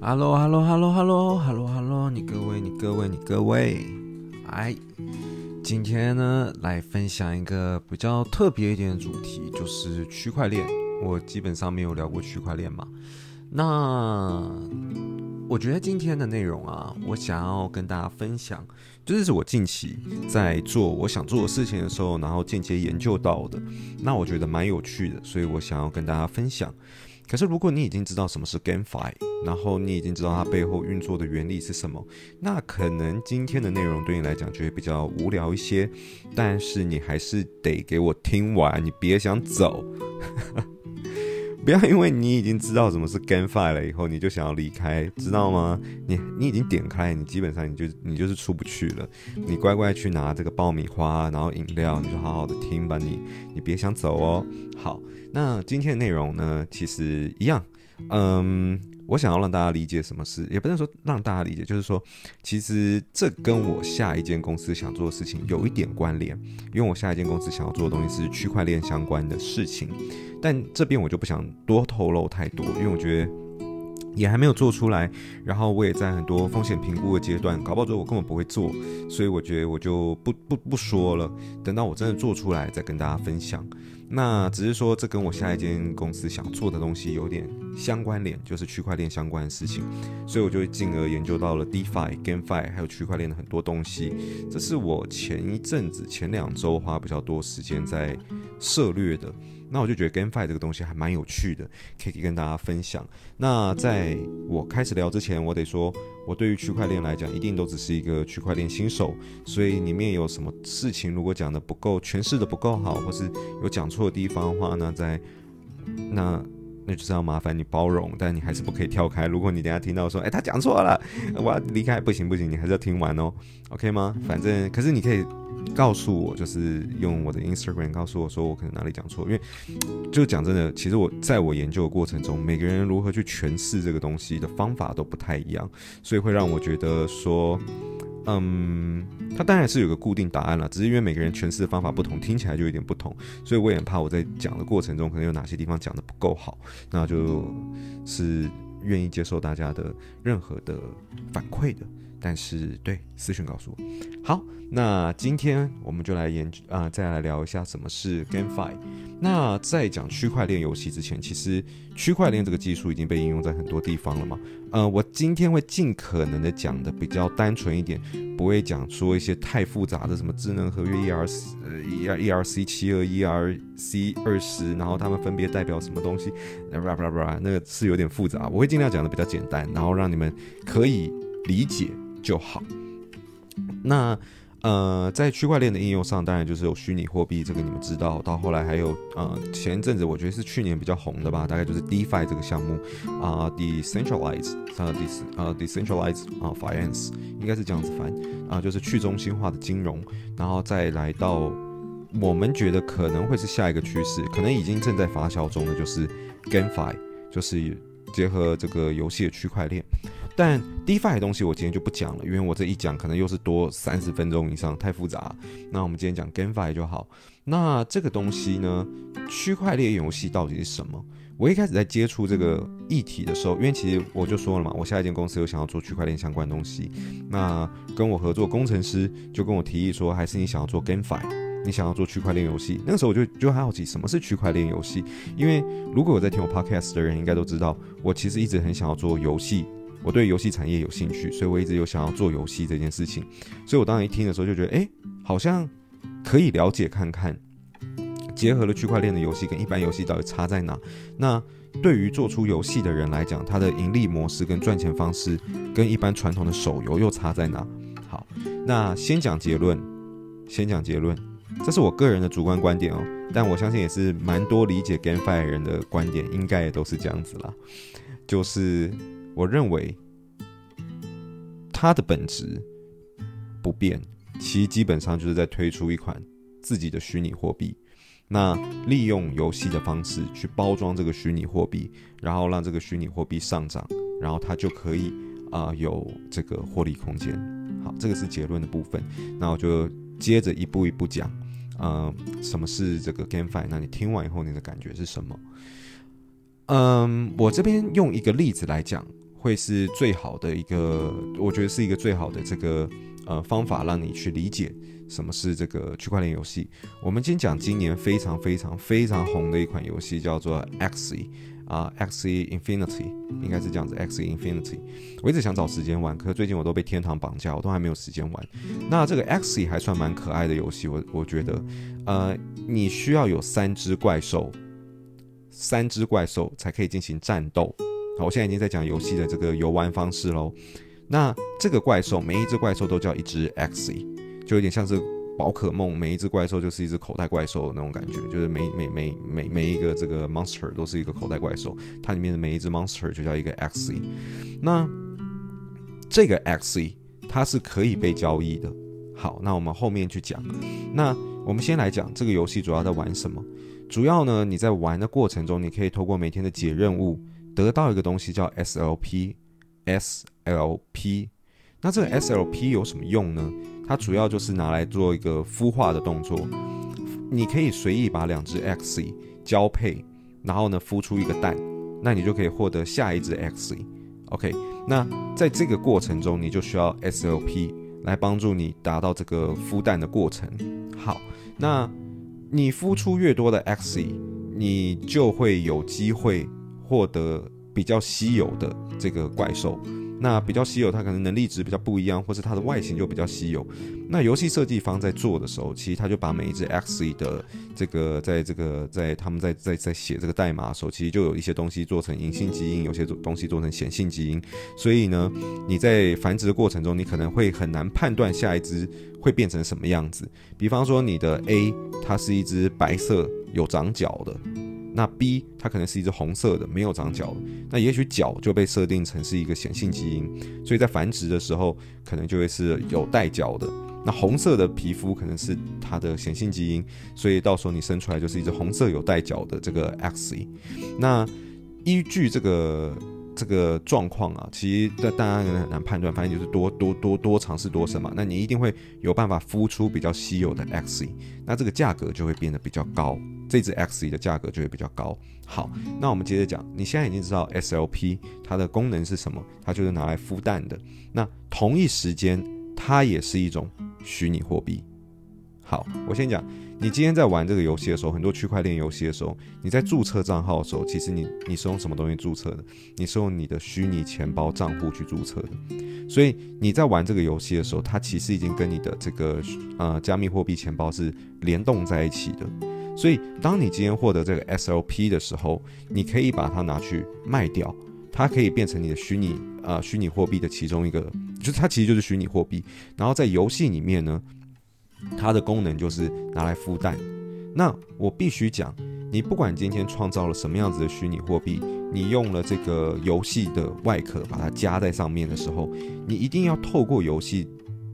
Hello，Hello，Hello，Hello，Hello，Hello，你各位，你各位，你各位，哎，今天呢，来分享一个比较特别一点的主题，就是区块链。我基本上没有聊过区块链嘛，那。我觉得今天的内容啊，我想要跟大家分享，就是我近期在做我想做的事情的时候，然后间接研究到的。那我觉得蛮有趣的，所以我想要跟大家分享。可是如果你已经知道什么是 GameFi，然后你已经知道它背后运作的原理是什么，那可能今天的内容对你来讲就会比较无聊一些。但是你还是得给我听完，你别想走。不要因为你已经知道什么是 GameFi 了以后，你就想要离开，知道吗？你你已经点开，你基本上你就你就是出不去了。你乖乖去拿这个爆米花，然后饮料，你就好好的听吧。你你别想走哦。好，那今天的内容呢，其实一样，嗯。我想要让大家理解什么事，也不能说让大家理解，就是说，其实这跟我下一间公司想做的事情有一点关联，因为我下一间公司想要做的东西是区块链相关的事情，但这边我就不想多透露太多，因为我觉得也还没有做出来，然后我也在很多风险评估的阶段，搞不好之后我根本不会做，所以我觉得我就不不不说了，等到我真的做出来再跟大家分享。那只是说，这跟我下一间公司想做的东西有点相关联，就是区块链相关的事情，所以我就进而研究到了 DeFi、GameFi 还有区块链的很多东西。这是我前一阵子、前两周花比较多时间在涉略的。那我就觉得 GameFi 这个东西还蛮有趣的，可以跟大家分享。那在我开始聊之前，我得说，我对于区块链来讲，一定都只是一个区块链新手，所以里面有什么事情如果讲的不够，诠释的不够好，或是有讲错的地方的话那，在那那就是要麻烦你包容，但你还是不可以跳开。如果你等下听到说，哎，他讲错了，我要离开，不行不行，你还是要听完哦，OK 吗？反正可是你可以。告诉我，就是用我的 Instagram 告诉我说我可能哪里讲错，因为就讲真的，其实我在我研究的过程中，每个人如何去诠释这个东西的方法都不太一样，所以会让我觉得说，嗯，它当然是有个固定答案了，只是因为每个人诠释的方法不同，听起来就有点不同，所以我也很怕我在讲的过程中可能有哪些地方讲的不够好，那就是愿意接受大家的任何的反馈的。但是，对，私讯告诉我。好，那今天我们就来研究啊、再来聊一下什么是 GameFi。那在讲区块链游戏之前，其实区块链这个技术已经被应用在很多地方了嘛。呃，我今天会尽可能的讲的比较单纯一点，不会讲说一些太复杂的什么智能合约 ERC 呃 ERC 七二 ERC 二十，然后它们分别代表什么东西，那个是有点复杂。我会尽量讲的比较简单，然后让你们可以理解。就好。那呃，在区块链的应用上，当然就是有虚拟货币，这个你们知道。到后来还有呃，前一阵子我觉得是去年比较红的吧，大概就是 DeFi 这个项目啊，Decentralized 啊，De 啊 Decentralized 啊，Finance 应该是这样子翻啊，就是去中心化的金融。然后再来到我们觉得可能会是下一个趋势，可能已经正在发酵中的就是 GameFi，就是结合这个游戏的区块链。但 DeFi 的东西我今天就不讲了，因为我这一讲可能又是多三十分钟以上，太复杂。那我们今天讲 GameFi 就好。那这个东西呢，区块链游戏到底是什么？我一开始在接触这个议题的时候，因为其实我就说了嘛，我下一间公司有想要做区块链相关东西。那跟我合作工程师就跟我提议说，还是你想要做 GameFi，你想要做区块链游戏。那个时候我就就很好奇什么是区块链游戏，因为如果有在听我 Podcast 的人应该都知道，我其实一直很想要做游戏。我对游戏产业有兴趣，所以我一直有想要做游戏这件事情。所以我当时一听的时候就觉得，哎，好像可以了解看看，结合了区块链的游戏跟一般游戏到底差在哪。那对于做出游戏的人来讲，它的盈利模式跟赚钱方式跟一般传统的手游又差在哪？好，那先讲结论，先讲结论，这是我个人的主观观点哦，但我相信也是蛮多理解 GameFi 人的观点，应该也都是这样子啦，就是。我认为它的本质不变，其基本上就是在推出一款自己的虚拟货币，那利用游戏的方式去包装这个虚拟货币，然后让这个虚拟货币上涨，然后它就可以啊、有这个获利空间。好，这个是结论的部分。那我就接着一步一步讲，嗯、什么是这个 GameFi？那你听完以后你的感觉是什么？嗯，我这边用一个例子来讲，会是最好的一个，我觉得是一个最好的这个呃方法，让你去理解什么是这个区块链游戏。我们今天讲今年非常非常非常红的一款游戏，叫做 Axie 啊，Axie Infinity 应该是这样子，Axie Infinity。我一直想找时间玩，可是最近我都被天堂绑架，我都还没有时间玩。那这个 Axie 还算蛮可爱的游戏，我我觉得，呃，你需要有三只怪兽。三只怪兽才可以进行战斗。好，我现在已经在讲游戏的这个游玩方式喽。那这个怪兽，每一只怪兽都叫一只 XE 就有点像是宝可梦，每一只怪兽就是一只口袋怪兽的那种感觉，就是每每每每每一个这个 monster 都是一个口袋怪兽，它里面的每一只 monster 就叫一个 XE。那这个 XE 它是可以被交易的。好，那我们后面去讲。那我们先来讲这个游戏主要在玩什么。主要呢，你在玩的过程中，你可以透过每天的解任务，得到一个东西叫 SLP。SLP，那这个 SLP 有什么用呢？它主要就是拿来做一个孵化的动作。你可以随意把两只 X 交配，然后呢孵出一个蛋，那你就可以获得下一只 X。OK，那在这个过程中，你就需要 SLP 来帮助你达到这个孵蛋的过程。好，那。你孵出越多的 X，你就会有机会获得比较稀有的这个怪兽。那比较稀有，它可能能力值比较不一样，或是它的外形就比较稀有。那游戏设计方在做的时候，其实他就把每一只 X E 的这个，在这个在他们在在在写这个代码的时候，其实就有一些东西做成隐性基因，有些东西做成显性基因。所以呢，你在繁殖的过程中，你可能会很难判断下一只会变成什么样子。比方说，你的 A 它是一只白色有长角的。那 B 它可能是一只红色的，没有长角，那也许角就被设定成是一个显性基因，所以在繁殖的时候可能就会是有带角的。那红色的皮肤可能是它的显性基因，所以到时候你生出来就是一只红色有带角的这个 X。那依据这个这个状况啊，其实大家可能很难判断，反正就是多多多多尝试多深嘛。那你一定会有办法孵出比较稀有的 X 那这个价格就会变得比较高。这只 XE 的价格就会比较高。好，那我们接着讲，你现在已经知道 SLP 它的功能是什么，它就是拿来孵蛋的。那同一时间，它也是一种虚拟货币。好，我先讲，你今天在玩这个游戏的时候，很多区块链游戏的时候，你在注册账号的时候，其实你你是用什么东西注册的？你是用你的虚拟钱包账户去注册的。所以你在玩这个游戏的时候，它其实已经跟你的这个呃加密货币钱包是联动在一起的。所以，当你今天获得这个 SLP 的时候，你可以把它拿去卖掉，它可以变成你的虚拟呃虚拟货币的其中一个，就是它其实就是虚拟货币。然后在游戏里面呢，它的功能就是拿来孵蛋。那我必须讲，你不管今天创造了什么样子的虚拟货币，你用了这个游戏的外壳把它加在上面的时候，你一定要透过游戏。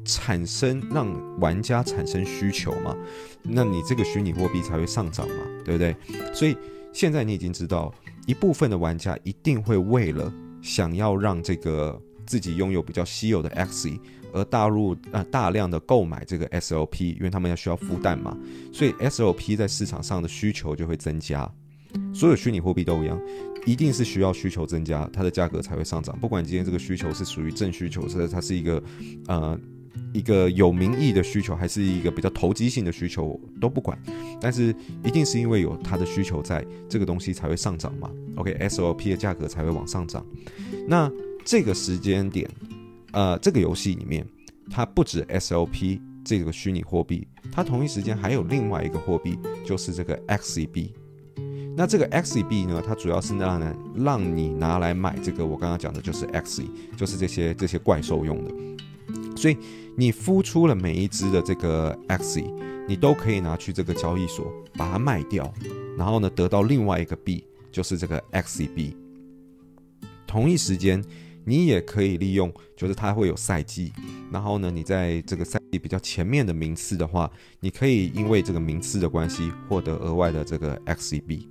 产生让玩家产生需求嘛，那你这个虚拟货币才会上涨嘛，对不对？所以现在你已经知道，一部分的玩家一定会为了想要让这个自己拥有比较稀有的 X，而大入呃大量的购买这个 SLP，因为他们要需要孵蛋嘛，所以 SLP 在市场上的需求就会增加。所有虚拟货币都一样，一定是需要需求增加，它的价格才会上涨。不管今天这个需求是属于正需求，是它是一个呃。一个有名义的需求，还是一个比较投机性的需求都不管，但是一定是因为有它的需求在，这个东西才会上涨嘛。OK，SOP 的价格才会往上涨。那这个时间点，呃，这个游戏里面，它不止 SOP 这个虚拟货币，它同一时间还有另外一个货币，就是这个 Axie 币。那这个 Axie 币呢，它主要是让人让你拿来买这个我刚刚讲的就是 XE，就是这些这些怪兽用的。所以你孵出了每一只的这个 XE，你都可以拿去这个交易所把它卖掉，然后呢得到另外一个币，就是这个 Axie 币。同一时间，你也可以利用，就是它会有赛季，然后呢你在这个赛季比较前面的名次的话，你可以因为这个名次的关系获得额外的这个 Axie 币。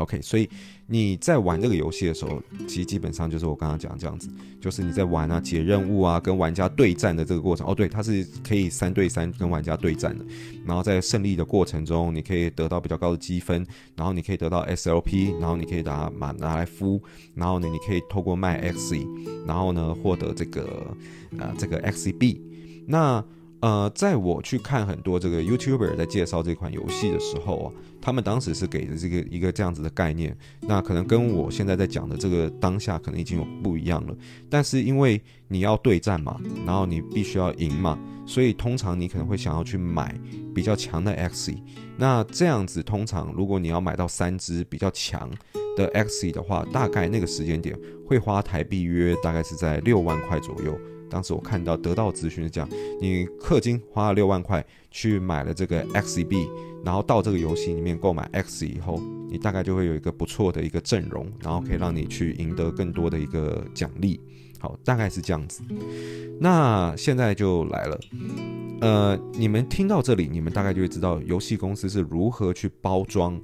OK，所以你在玩这个游戏的时候，其实基本上就是我刚刚讲这样子，就是你在玩啊、解任务啊、跟玩家对战的这个过程。哦，对，它是可以三对三跟玩家对战的。然后在胜利的过程中，你可以得到比较高的积分，然后你可以得到 SLP，然后你可以拿拿拿来敷，然后呢，你可以透过卖 XE，然后呢获得这个呃这个 XEB。那呃，在我去看很多这个 YouTuber 在介绍这款游戏的时候啊，他们当时是给的这个一个这样子的概念，那可能跟我现在在讲的这个当下可能已经有不一样了。但是因为你要对战嘛，然后你必须要赢嘛，所以通常你可能会想要去买比较强的 XE。那这样子通常如果你要买到三只比较强的 XE 的话，大概那个时间点会花台币约大概是在六万块左右。当时我看到得到资讯是这样，你氪金花了六万块去买了这个 XEB，然后到这个游戏里面购买 X 以后，你大概就会有一个不错的一个阵容，然后可以让你去赢得更多的一个奖励。好，大概是这样子。那现在就来了，呃，你们听到这里，你们大概就会知道游戏公司是如何去包装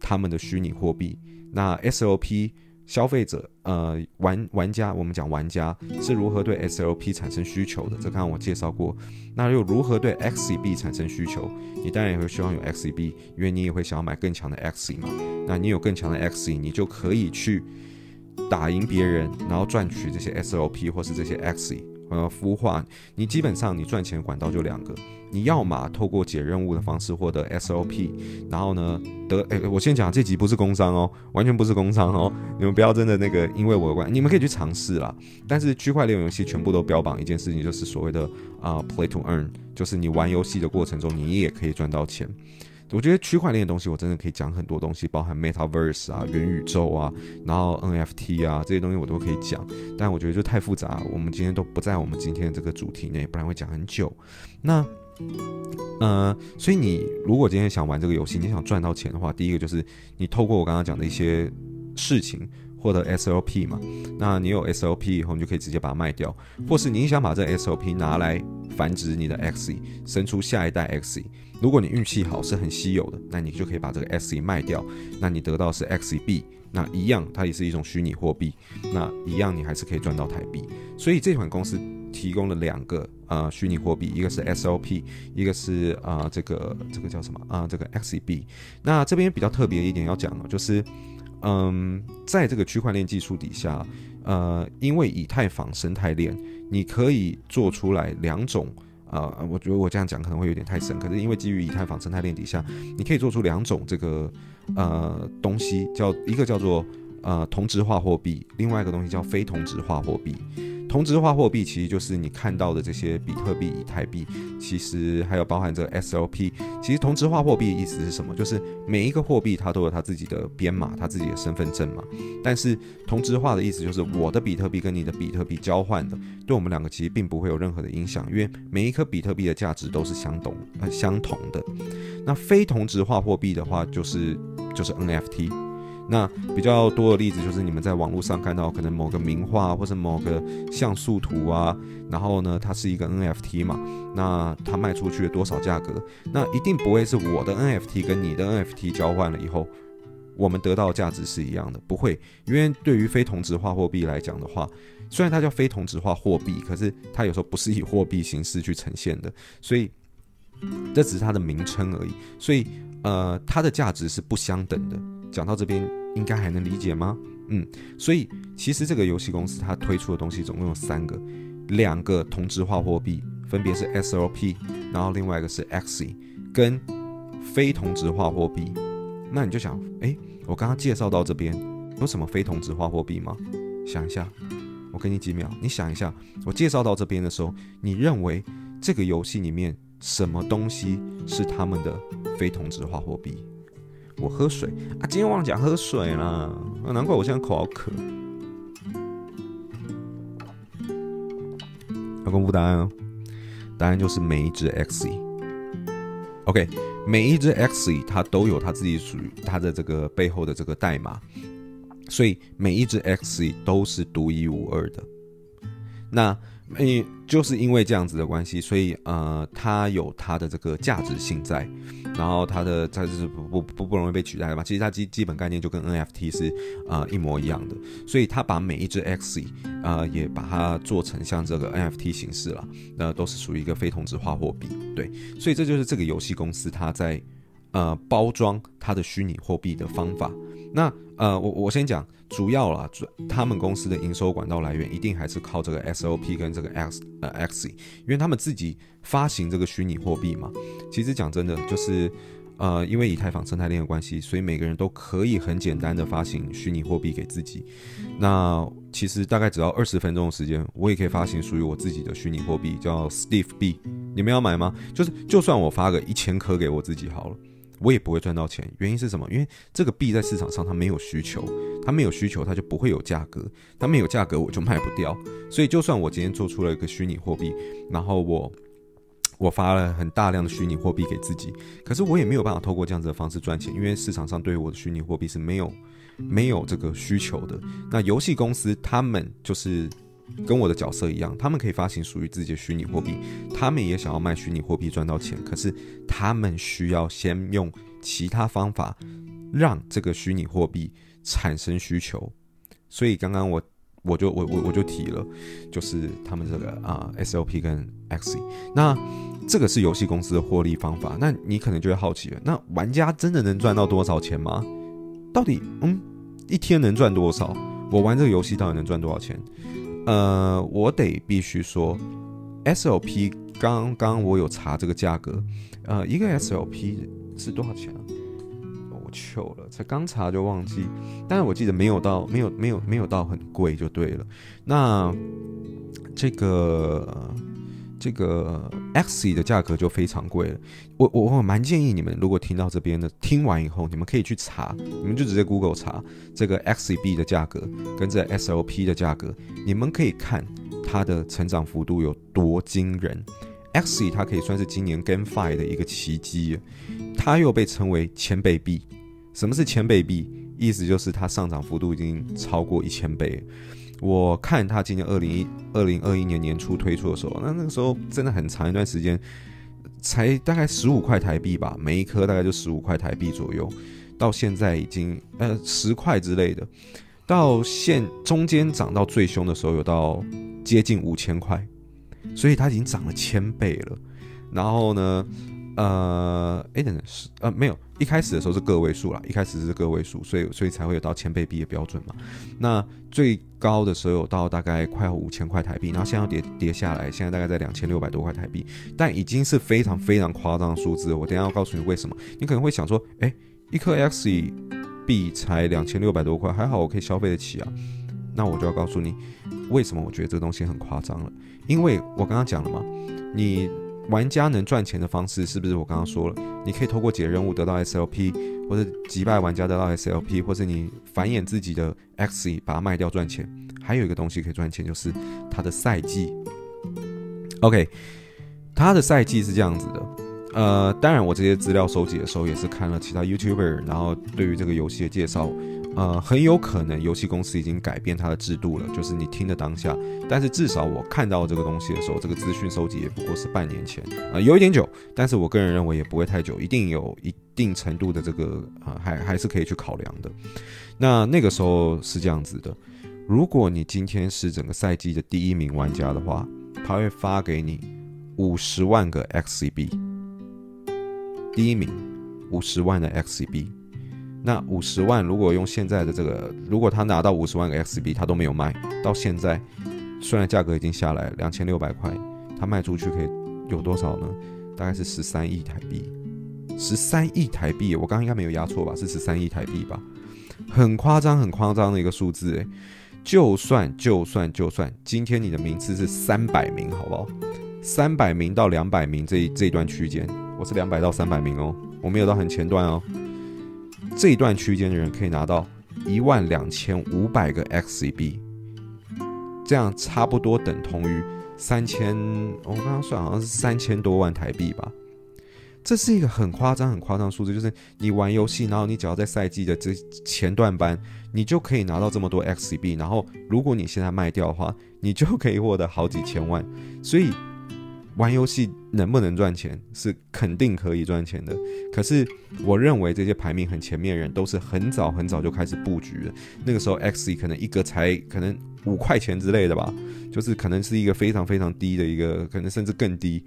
他们的虚拟货币。那 SLP。消费者，呃，玩玩家，我们讲玩家是如何对 SLP 产生需求的，这刚刚我介绍过。那又如何对 XEB 产生需求？你当然也会希望有 XEB，因为你也会想要买更强的 XE 嘛。那你有更强的 XE，你就可以去打赢别人，然后赚取这些 SLP 或是这些 XE。呃，孵化，你基本上你赚钱管道就两个，你要么透过解任务的方式获得 SOP，然后呢得，哎，我先讲这集不是工伤哦，完全不是工伤哦，你们不要真的那个因为我的关，你们可以去尝试啦。但是区块链游戏全部都标榜一件事情，就是所谓的啊、Play to Earn，就是你玩游戏的过程中，你也可以赚到钱。我觉得区块链的东西，我真的可以讲很多东西，包含 Metaverse 啊、元宇宙啊，然后 NFT 啊这些东西我都可以讲。但我觉得就太复杂，我们今天都不在我们今天的这个主题内，不然会讲很久。那，呃，所以你如果今天想玩这个游戏，你想赚到钱的话，第一个就是你透过我刚刚讲的一些事情获得 SLP 嘛。那你有 SLP 以后，你就可以直接把它卖掉，或是你想把这个 SLP 拿来繁殖你的 XE，生出下一代 XE。如果你运气好，是很稀有的，那你就可以把这个 XE 卖掉，那你得到是 XEB，那一样它也是一种虚拟货币，那一样你还是可以赚到台币。所以这款公司提供了两个呃虚拟货币，一个是 SLP，一个是啊、这个这个叫什么啊、这个 XEB。那这边比较特别一点要讲的就是嗯，在这个区块链技术底下，呃，因为以太坊生态链，你可以做出来两种。啊、呃，我觉得我这样讲可能会有点太深，可是因为基于以太坊生态链底下，你可以做出两种这个呃东西，叫一个叫做呃同质化货币，另外一个东西叫非同质化货币。同质化货币其实就是你看到的这些比特币、以太币，其实还有包含这 SLP。其实同质化货币的意思是什么？就是每一个货币它都有它自己的编码、它自己的身份证嘛。但是同质化的意思就是我的比特币跟你的比特币交换的，对我们两个其实并不会有任何的影响，因为每一颗比特币的价值都是相同呃相同的。那非同质化货币的话，就是就是 NFT。那比较多的例子就是你们在网络上看到可能某个名画或者某个像素图啊，然后呢，它是一个 NFT 嘛，那它卖出去了多少价格？那一定不会是我的 NFT 跟你的 NFT 交换了以后，我们得到价值是一样的，不会，因为对于非同质化货币来讲的话，虽然它叫非同质化货币，可是它有时候不是以货币形式去呈现的，所以这只是它的名称而已，所以呃，它的价值是不相等的。讲到这边。应该还能理解吗？嗯，所以其实这个游戏公司它推出的东西总共有三个，两个同质化货币，分别是 SLP，然后另外一个是 XE，跟非同质化货币。那你就想，诶，我刚刚介绍到这边有什么非同质化货币吗？想一下，我给你几秒，你想一下，我介绍到这边的时候，你认为这个游戏里面什么东西是他们的非同质化货币？我喝水啊，今天忘了讲喝水了，啊，难怪我现在口好渴。要公布答案哦，答案就是每一只 XE。OK，每一只 XE 它都有它自己属于它的这个背后的这个代码，所以每一只 XE 都是独一无二的。那诶，就是因为这样子的关系，所以呃，它有它的这个价值性在，然后它的它就是不不不不容易被取代的嘛。其实它基基本概念就跟 NFT 是呃一模一样的，所以它把每一只 x e 呃也把它做成像这个 NFT 形式了，那都是属于一个非同质化货币。对，所以这就是这个游戏公司它在呃包装它的虚拟货币的方法。那呃，我我先讲主要啦，主他们公司的营收管道来源一定还是靠这个 SOP 跟这个 X 呃 X，因为他们自己发行这个虚拟货币嘛。其实讲真的，就是呃，因为以太坊生态链的关系，所以每个人都可以很简单的发行虚拟货币给自己。那其实大概只要二十分钟的时间，我也可以发行属于我自己的虚拟货币，叫 Steve 币。你们要买吗？就是就算我发个一千颗给我自己好了。我也不会赚到钱，原因是什么？因为这个币在市场上它没有需求，它没有需求，它就不会有价格，它没有价格我就卖不掉。所以就算我今天做出了一个虚拟货币，然后我我发了很大量的虚拟货币给自己，可是我也没有办法透过这样子的方式赚钱，因为市场上对于我的虚拟货币是没有没有这个需求的。那游戏公司他们就是。跟我的角色一样，他们可以发行属于自己的虚拟货币，他们也想要卖虚拟货币赚到钱，可是他们需要先用其他方法让这个虚拟货币产生需求。所以刚刚我我就我我我就提了，就是他们这个啊 SLP 跟 X，那这个是游戏公司的获利方法。那你可能就会好奇了，那玩家真的能赚到多少钱吗？到底嗯一天能赚多少？我玩这个游戏到底能赚多少钱？呃，我得必须说，SLP 刚刚我有查这个价格，呃，一个 SLP 是多少钱啊？我糗了，才刚查就忘记，但是我记得没有到，没有没有没有到很贵就对了。那这个。这个 X 的价格就非常贵了，我我我蛮建议你们，如果听到这边的，听完以后，你们可以去查，你们就直接 Google 查这个 Axie 币的价格跟这 SLP 的价格，你们可以看它的成长幅度有多惊人。X 它可以算是今年 GameFi 的一个奇迹，它又被称为千倍币。什么是千倍币？意思就是它上涨幅度已经超过一千倍。我看他今年二零一二零二一年年初推出的时候，那那个时候真的很长一段时间，才大概十五块台币吧，每一颗大概就十五块台币左右，到现在已经呃十块之类的，到现中间涨到最凶的时候有到接近五千块，所以它已经涨了千倍了。然后呢，呃，哎等等是呃没有。一开始的时候是个位数啦，一开始是个位数，所以所以才会有到千倍币的标准嘛。那最高的时候有到大概快五千块台币，然后现在要跌跌下来，现在大概在两千六百多块台币，但已经是非常非常夸张的数字。我等下要告诉你为什么。你可能会想说，诶，一颗 X E 币才两千六百多块，还好我可以消费得起啊。那我就要告诉你，为什么我觉得这个东西很夸张了？因为我刚刚讲了嘛，你。玩家能赚钱的方式是不是我刚刚说了？你可以透过解任务得到 SLP，或者击败玩家得到 SLP，或者你繁衍自己的 Axie 把它卖掉赚钱。还有一个东西可以赚钱，就是它的赛季。OK，它的赛季是这样子的。呃，当然我这些资料收集的时候也是看了其他 YouTuber，然后对于这个游戏的介绍。呃，很有可能游戏公司已经改变它的制度了，就是你听的当下。但是至少我看到这个东西的时候，这个资讯收集也不过是半年前，啊、呃，有一点久。但是我个人认为也不会太久，一定有一定程度的这个啊、还还是可以去考量的。那那个时候是这样子的，如果你今天是整个赛季的第一名玩家的话，他会发给你五十万个 XCB，第一名五十万的 XCB。那五十万，如果用现在的这个，如果他拿到五十万个 XB，他都没有卖，到现在，虽然价格已经下来两千六百块，他卖出去可以有多少呢？大概是十三亿台币，十三亿台币，我刚刚应该没有压错吧？是十三亿台币吧？很夸张，很夸张的一个数字诶。就算就算就算，今天你的名次是三百名，好不好？三百名到两百名这这一段区间，我是两百到三百名哦，我没有到很前段哦。这一段区间的人可以拿到一万两千五百个 XCB，这样差不多等同于三千，我刚刚算好像是三千多万台币吧。这是一个很夸张、很夸张的数字，就是你玩游戏，然后你只要在赛季的这前段班，你就可以拿到这么多 XCB，然后如果你现在卖掉的话，你就可以获得好几千万。所以玩游戏能不能赚钱，是肯定可以赚钱的。可是我认为这些排名很前面的人，都是很早很早就开始布局了。那个时候 XE 可能一个才可能五块钱之类的吧，就是可能是一个非常非常低的一个，可能甚至更低。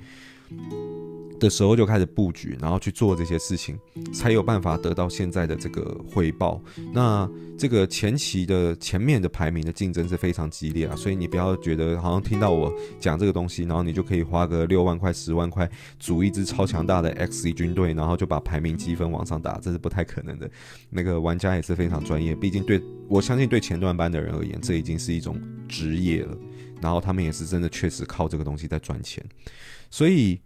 的时候就开始布局，然后去做这些事情，才有办法得到现在的这个回报。那这个前期的前面的排名的竞争是非常激烈啊，所以你不要觉得好像听到我讲这个东西，然后你就可以花个六万块、十万块组一支超强大的 X 军队，然后就把排名积分往上打，这是不太可能的。那个玩家也是非常专业，毕竟对我相信对前段班的人而言，这已经是一种职业了。然后他们也是真的确实靠这个东西在赚钱，所以。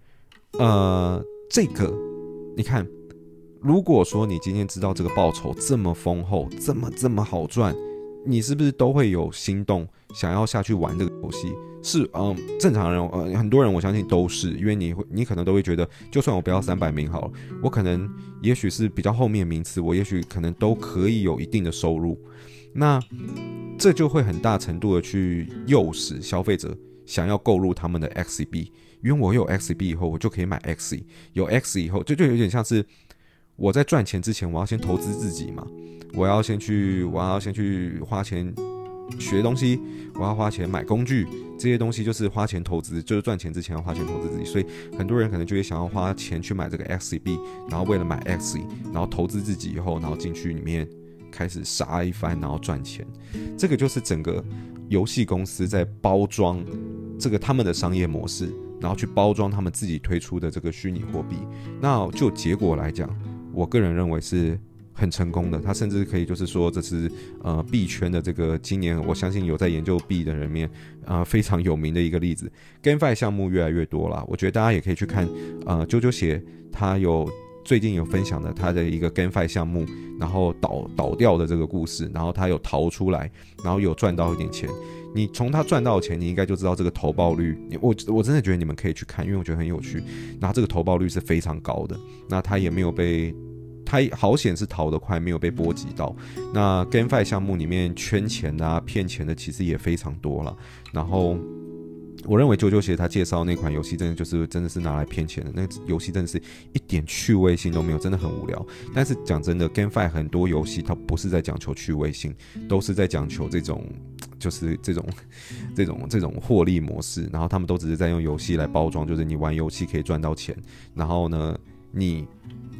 呃，这个你看，如果说你今天知道这个报酬这么丰厚，这么这么好赚，你是不是都会有心动，想要下去玩这个游戏？是，嗯、正常人，呃，很多人我相信都是，因为你会，你可能都会觉得，就算我不要三百名好了，我可能也许是比较后面名次，我也许可能都可以有一定的收入，那这就会很大程度的去诱使消费者想要购入他们的 XCB。因为我有 XCB 以后，我就可以买 XC。有 X 以后，就就有点像是我在赚钱之前，我要先投资自己嘛。我要先去，我要先去花钱学东西，我要花钱买工具，这些东西就是花钱投资，就是赚钱之前要花钱投资自己。所以很多人可能就会想要花钱去买这个 XCB，然后为了买 XC，然后投资自己以后，然后进去里面开始杀一番，然后赚钱。这个就是整个游戏公司在包装这个他们的商业模式。然后去包装他们自己推出的这个虚拟货币，那就结果来讲，我个人认为是很成功的。他甚至可以就是说，这是呃币圈的这个今年我相信有在研究币的人面呃非常有名的一个例子。GameFi 项目越来越多了，我觉得大家也可以去看呃啾啾鞋，他有最近有分享的他的一个 GameFi 项目，然后倒倒掉的这个故事，然后他有逃出来，然后有赚到一点钱。你从他赚到的钱，你应该就知道这个投报率。我我真的觉得你们可以去看，因为我觉得很有趣。那这个投报率是非常高的。那他也没有被，他好险是逃得快，没有被波及到。那 GameFi 项目里面圈钱啊、骗钱的其实也非常多了。然后。我认为啾啾鞋他介绍那款游戏，真的就是真的是拿来骗钱的。那游戏真的是一点趣味性都没有，真的很无聊。但是讲真的，GameFi 很多游戏它不是在讲求趣味性，都是在讲求这种 就是这种 这种这种获利模式。然后他们都只是在用游戏来包装，就是你玩游戏可以赚到钱。然后呢，你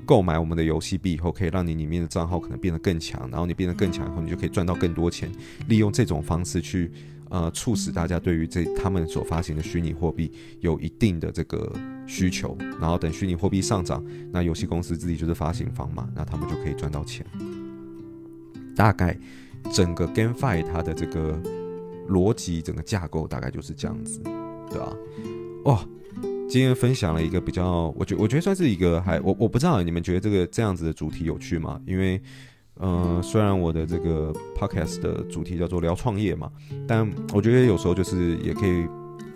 购买我们的游戏币以后，可以让你里面的账号可能变得更强。然后你变得更强以后，你就可以赚到更多钱。利用这种方式去。呃，促使大家对于这他们所发行的虚拟货币有一定的这个需求，然后等虚拟货币上涨，那游戏公司自己就是发行方嘛，那他们就可以赚到钱。大概整个 GameFi 它的这个逻辑，整个架构大概就是这样子，对吧、啊？哇，今天分享了一个比较，我觉我觉得算是一个还我我不知道你们觉得这个这样子的主题有趣吗？因为。嗯，虽然我的这个 podcast 的主题叫做聊创业嘛，但我觉得有时候就是也可以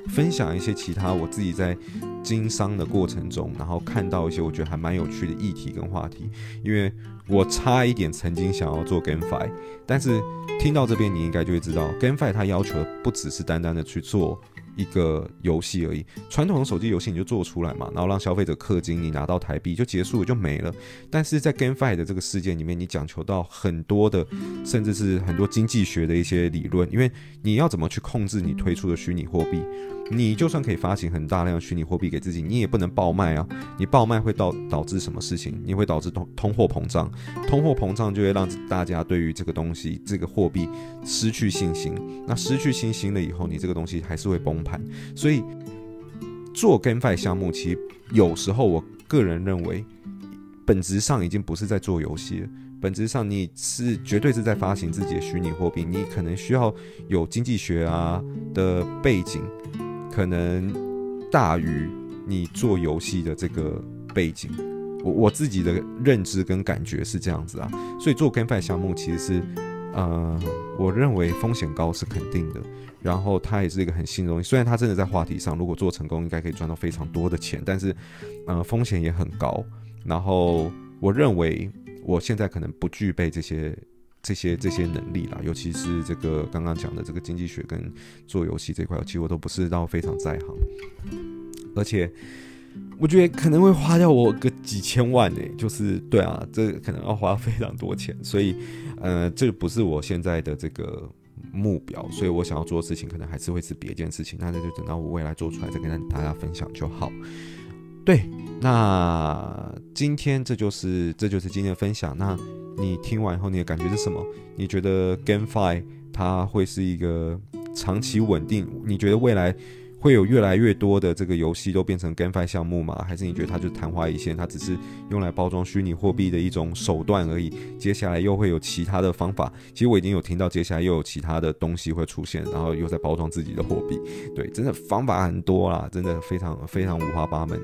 分享一些其他我自己在经商的过程中，然后看到一些我觉得还蛮有趣的议题跟话题。因为我差一点曾经想要做 GameFi，但是听到这边你应该就会知道，GameFi 它要求的不只是单单的去做。一个游戏而已，传统的手机游戏你就做出来嘛，然后让消费者氪金，你拿到台币就结束了，就没了。但是在 GameFi 的这个世界里面，你讲求到很多的，甚至是很多经济学的一些理论，因为你要怎么去控制你推出的虚拟货币。你就算可以发行很大量虚拟货币给自己，你也不能爆卖啊！你爆卖会导导致什么事情？你会导致通通货膨胀，通货膨胀就会让大家对于这个东西、这个货币失去信心。那失去信心了以后，你这个东西还是会崩盘。所以做 GameFi 项目，其实有时候我个人认为，本质上已经不是在做游戏了，本质上你是绝对是在发行自己的虚拟货币。你可能需要有经济学啊的背景。可能大于你做游戏的这个背景，我我自己的认知跟感觉是这样子啊，所以做 GameFi 项目其实是呃，我认为风险高是肯定的，然后它也是一个很新的东西。虽然它真的在话题上，如果做成功，应该可以赚到非常多的钱，但是，呃，风险也很高。然后，我认为我现在可能不具备这些、这些、这些能力啦，尤其是这个刚刚讲的这个经济学跟做游戏这块，其实我都不是到非常在行，而且。我觉得可能会花掉我个几千万呢，就是对啊，这可能要花非常多钱，所以，呃，这不是我现在的这个目标，所以我想要做的事情可能还是会是别件事情，那就等到我未来做出来再跟大家分享就好。对，那今天这就是这就是今天的分享。那你听完以后你的感觉是什么？你觉得 GameFi 它会是一个长期稳定？你觉得未来？会有越来越多的这个游戏都变成 GameFi 项目吗？还是你觉得它就昙花一现，它只是用来包装虚拟货币的一种手段而已？接下来又会有其他的方法？其实我已经有听到，接下来又有其他的东西会出现，然后又在包装自己的货币。对，真的方法很多啦，真的非常非常五花八门。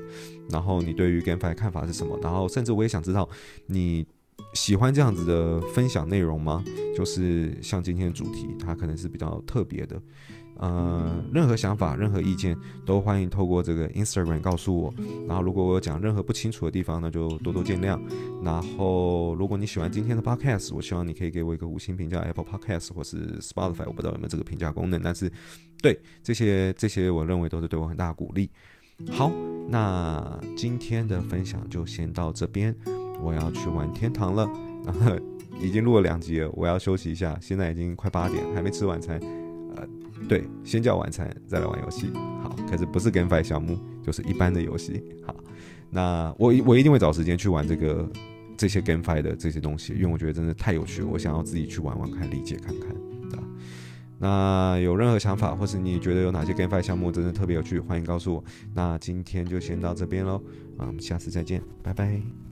然后你对于 GameFi 看法是什么？然后甚至我也想知道，你喜欢这样子的分享内容吗？就是像今天的主题，它可能是比较特别的。呃，任何想法、任何意见都欢迎透过这个 Instagram 告诉我。然后，如果我讲任何不清楚的地方，那就多多见谅。然后，如果你喜欢今天的 Podcast，我希望你可以给我一个五星评价，Apple Podcast 或是 Spotify，我不知道有没有这个评价功能。但是，对这些这些，我认为都是对我很大的鼓励。好，那今天的分享就先到这边，我要去玩天堂了。然 后已经录了两集了，我要休息一下。现在已经快八点，还没吃晚餐。对，先叫晚餐，再来玩游戏。好，可是不是 GameFi 项目，就是一般的游戏。好，那我我一定会找时间去玩这个这些 GameFi 的这些东西，因为我觉得真的太有趣，我想要自己去玩玩看，理解看看。那有任何想法，或是你觉得有哪些 GameFi 项目真的特别有趣，欢迎告诉我。那今天就先到这边喽，啊，我们下次再见，拜拜。